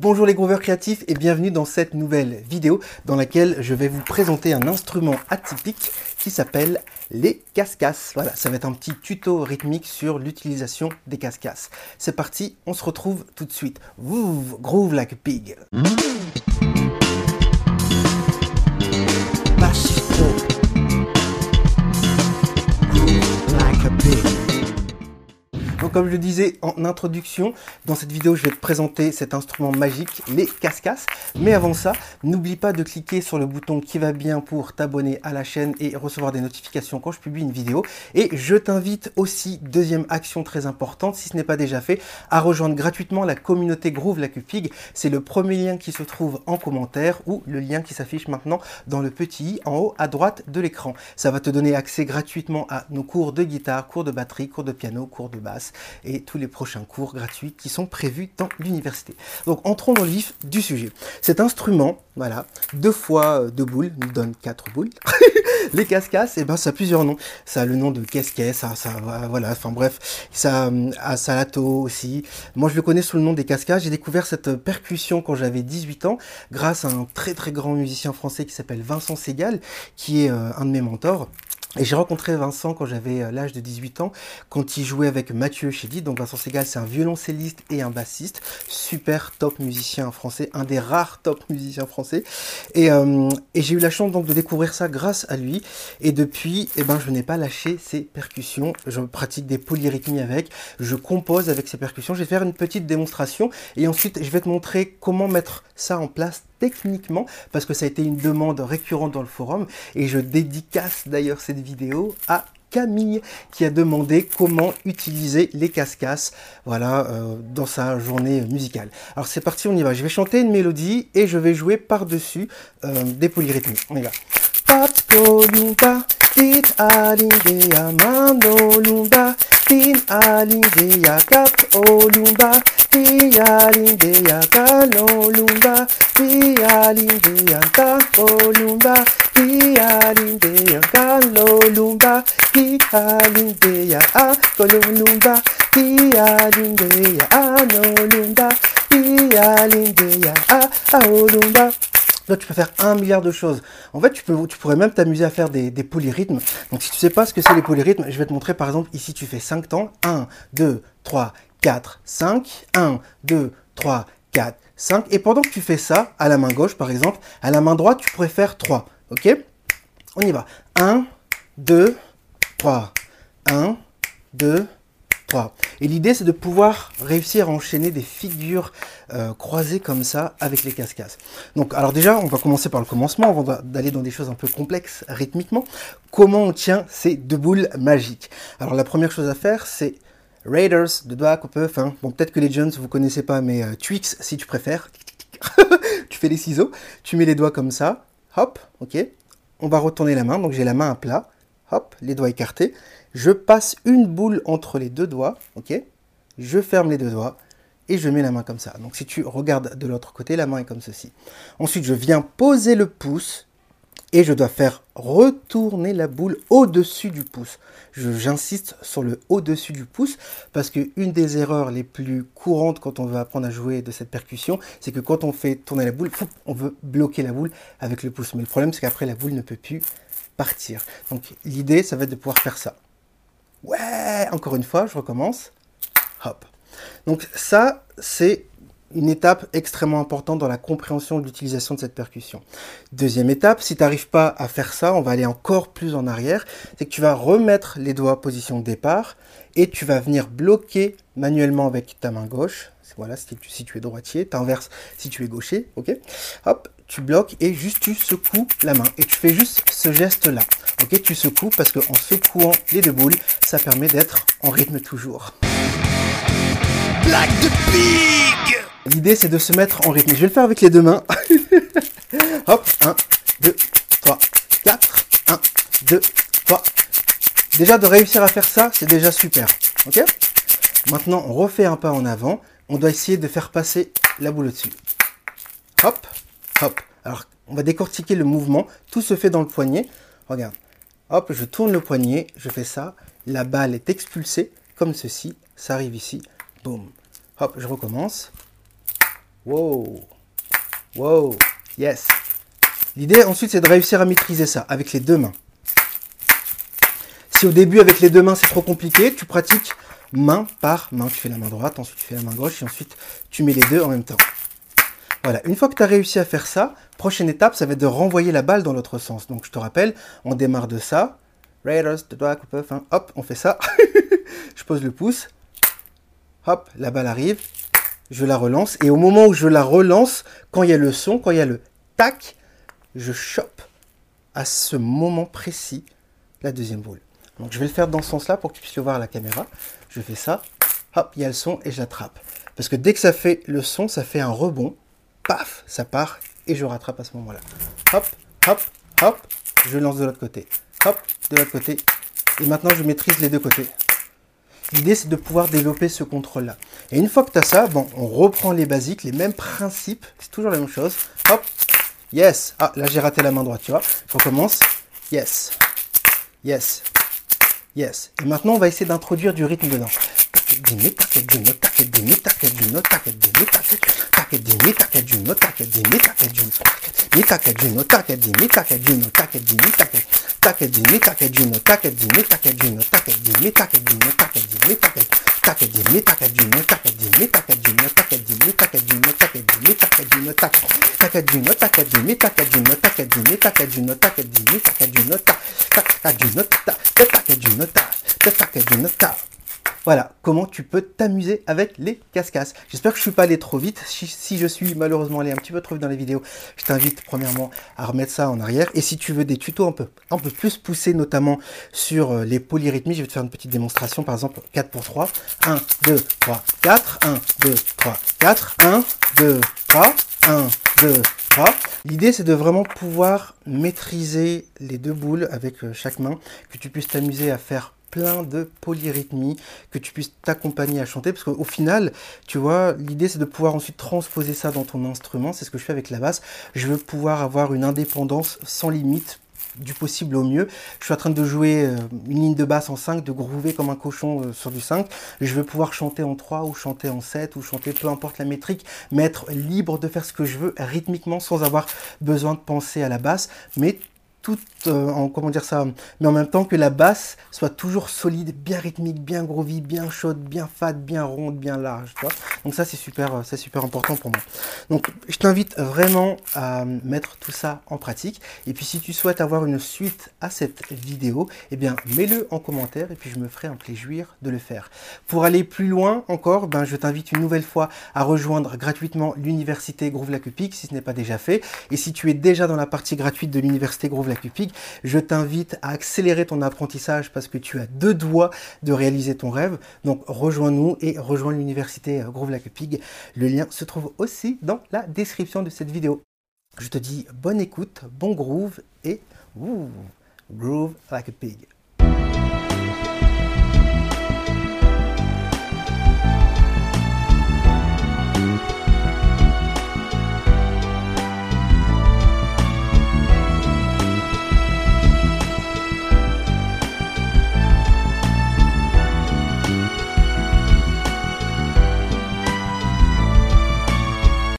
Bonjour les grooveurs créatifs et bienvenue dans cette nouvelle vidéo dans laquelle je vais vous présenter un instrument atypique qui s'appelle les cascasses. Voilà, ça va être un petit tuto rythmique sur l'utilisation des cascasses. C'est parti, on se retrouve tout de suite. Groove, groove like a pig. Comme je le disais en introduction, dans cette vidéo, je vais te présenter cet instrument magique, les cascasses. Mais avant ça, n'oublie pas de cliquer sur le bouton qui va bien pour t'abonner à la chaîne et recevoir des notifications quand je publie une vidéo. Et je t'invite aussi, deuxième action très importante, si ce n'est pas déjà fait, à rejoindre gratuitement la communauté Groove La Cupig. C'est le premier lien qui se trouve en commentaire ou le lien qui s'affiche maintenant dans le petit i en haut à droite de l'écran. Ça va te donner accès gratuitement à nos cours de guitare, cours de batterie, cours de piano, cours de basse et tous les prochains cours gratuits qui sont prévus dans l'université. Donc entrons dans le vif du sujet. Cet instrument, voilà, deux fois euh, deux boules, nous donne quatre boules. les cascasses, et eh ben, ça a plusieurs noms. Ça a le nom de casquet, ça, ça, voilà, enfin bref, ça a salato aussi. Moi, je le connais sous le nom des cascasses. J'ai découvert cette percussion quand j'avais 18 ans, grâce à un très très grand musicien français qui s'appelle Vincent Segal, qui est euh, un de mes mentors. Et j'ai rencontré Vincent quand j'avais euh, l'âge de 18 ans, quand il jouait avec Mathieu Chédid. Donc Vincent Segal, c'est un violoncelliste et un bassiste, super top musicien français, un des rares top musiciens français. Et, euh, et j'ai eu la chance donc de découvrir ça grâce à lui. Et depuis, eh ben, je n'ai pas lâché ses percussions. Je pratique des polyrythmies avec, je compose avec ces percussions. Je vais faire une petite démonstration et ensuite je vais te montrer comment mettre ça en place techniquement parce que ça a été une demande récurrente dans le forum et je dédicace d'ailleurs cette vidéo à Camille qui a demandé comment utiliser les cascasses voilà, euh, dans sa journée musicale. Alors c'est parti, on y va. Je vais chanter une mélodie et je vais jouer par-dessus euh, des polyrythmies. On y va. Pinalindea ka olumba, pinalindea kan olumba, pinalindea ka olumba, pinalindea kan olumba, pinalindea a kolumba, pinalindea a nolumba, pinalindea a olumba. Là, tu peux faire un milliard de choses. En fait, tu, peux, tu pourrais même t'amuser à faire des, polyrythmes. Donc, si tu sais pas ce que c'est les polyrythmes, je vais te montrer, par exemple, ici, tu fais 5 temps. 1, 2, 3, 4, 5. 1, 2, 3, 4, 5. Et pendant que tu fais ça, à la main gauche, par exemple, à la main droite, tu pourrais faire 3. OK? On y va. 1, 2, 3. 1, 2, 3. Et l'idée, c'est de pouvoir réussir à enchaîner des figures euh, croisées comme ça avec les cascades. Donc, alors déjà, on va commencer par le commencement, avant d'aller dans des choses un peu complexes rythmiquement. Comment on tient ces deux boules magiques? Alors, la première chose à faire, c'est Raiders, de doigts qu'on peut, enfin, bon, peut-être que les Jones, vous connaissez pas, mais euh, Twix, si tu préfères. tu fais les ciseaux, tu mets les doigts comme ça, hop, ok. On va retourner la main, donc j'ai la main à plat, hop, les doigts écartés. Je passe une boule entre les deux doigts, Je ferme les deux doigts et je mets la main comme ça. Donc si tu regardes de l'autre côté, la main est comme ceci. Ensuite, je viens poser le pouce et je dois faire retourner la boule au-dessus du pouce. J'insiste sur le au-dessus du pouce parce que une des erreurs les plus courantes quand on veut apprendre à jouer de cette percussion, c'est que quand on fait tourner la boule, on veut bloquer la boule avec le pouce. Mais le problème, c'est qu'après, la boule ne peut plus partir. Donc l'idée, ça va être de pouvoir faire ça. Ouais, encore une fois, je recommence. Hop. Donc ça, c'est une étape extrêmement importante dans la compréhension de l'utilisation de cette percussion. Deuxième étape, si tu n'arrives pas à faire ça, on va aller encore plus en arrière, c'est que tu vas remettre les doigts position de départ et tu vas venir bloquer manuellement avec ta main gauche. Voilà, si tu, es droitier, tu inverses si tu es gaucher, ok Hop, tu bloques et juste tu secoues la main et tu fais juste ce geste là. Ok, tu secoues parce qu'en secouant les deux boules, ça permet d'être en rythme toujours. Black de pig L'idée c'est de se mettre en rythme. Je vais le faire avec les deux mains. Hop, 1, 2, 3, 4, 1, 2, 3. Déjà de réussir à faire ça, c'est déjà super. Ok? Maintenant, on refait un pas en avant. On doit essayer de faire passer la boule au-dessus. Hop, hop. Alors, on va décortiquer le mouvement. Tout se fait dans le poignet. Regarde. Hop, je tourne le poignet, je fais ça. La balle est expulsée comme ceci. Ça arrive ici. Boum. Hop, je recommence. Wow. Wow. Yes. L'idée ensuite c'est de réussir à maîtriser ça avec les deux mains. Si au début avec les deux mains c'est trop compliqué, tu pratiques main par main. Tu fais la main droite, ensuite tu fais la main gauche et ensuite tu mets les deux en même temps. Voilà, une fois que tu as réussi à faire ça, prochaine étape, ça va être de renvoyer la balle dans l'autre sens. Donc je te rappelle, on démarre de ça. Raiders, de doigts, hop, on fait ça. je pose le pouce. Hop, la balle arrive. Je la relance. Et au moment où je la relance, quand il y a le son, quand il y a le tac, je chope à ce moment précis la deuxième boule. Donc je vais le faire dans ce sens-là pour que tu puisses le voir à la caméra. Je fais ça. Hop, il y a le son et je l'attrape. Parce que dès que ça fait le son, ça fait un rebond paf, ça part et je rattrape à ce moment-là. Hop, hop, hop, je lance de l'autre côté. Hop, de l'autre côté. Et maintenant, je maîtrise les deux côtés. L'idée, c'est de pouvoir développer ce contrôle-là. Et une fois que tu as ça, bon, on reprend les basiques, les mêmes principes. C'est toujours la même chose. Hop, yes. Ah, là, j'ai raté la main droite, tu vois. Je recommence. Yes. Yes. Yes. Et maintenant, on va essayer d'introduire du rythme dedans. takedi, mi takedi, no takedi, mi takedi, mi takedi, no takedi, mi takedi, no takedi, mi takedi, packaging, mi packaging, no packaging, mi packaging, no packaging, mi packaging, no packaging, mi packaging, takedi, mi takedi, no takedi, mi takedi, no takedi, mi takedi, no takedi, mi takedi, no takedi, packaging, no packaging, mi packaging, no packaging, mi packaging, no packaging, mi packaging, no packaging, no packaging, no packaging, no packaging, no packaging, no packaging, no packaging Voilà, comment tu peux t'amuser avec les cascasses. J'espère que je suis pas allé trop vite. Si, je suis malheureusement allé un petit peu trop vite dans les vidéos, je t'invite premièrement à remettre ça en arrière. Et si tu veux des tutos un peu, un peu plus poussés, notamment sur euh, les polyrythmies, je vais te faire une petite démonstration, par exemple 4 pour 3. 1, 2, 3, 4. 1, 2, 3, 4. 1, 2, 3. 1, 2, 3. L'idée, c'est de vraiment pouvoir maîtriser les deux boules avec euh, chaque main, que tu puisses t'amuser à faire plein de polyrythmies, que tu puisses t'accompagner à chanter, parce qu'au final, tu vois, l'idée c'est de pouvoir ensuite transposer ça dans ton instrument, c'est ce que je fais avec la basse, je veux pouvoir avoir une indépendance sans limite du possible au mieux. Je suis en train de jouer euh, une ligne de basse en 5, de groover comme un cochon euh, sur du 5. Je veux pouvoir chanter en 3 ou chanter en 7 ou chanter peu importe la métrique, mais être libre de faire ce que je veux rythmiquement sans avoir besoin de penser à la basse, mais tout euh, en comment dire ça, mais en même temps que la basse soit toujours solide, bien rythmique, bien groovy, bien chaude, bien fat, bien ronde, bien large. Donc ça c'est super, euh, c'est super important pour moi. Donc je t'invite vraiment à mettre tout ça en pratique. Et puis si tu souhaites avoir une suite à cette vidéo, eh bien mets-le en commentaire et puis je me ferai un plaisir de le faire. Pour aller plus loin encore, ben je t'invite une nouvelle fois à rejoindre gratuitement l'université Groove Lacupic si ce n'est pas déjà fait. Et si tu es déjà dans la partie gratuite de l'université Groove Je t'invite à accélérer ton apprentissage parce que tu as deux doigts de réaliser ton rêve. Donc rejoins-nous et rejoins l'université euh, Groove Like a Pig. Le lien se trouve aussi dans la description de cette vidéo. Je te dis bonne écoute, bon groove et groove like a pig.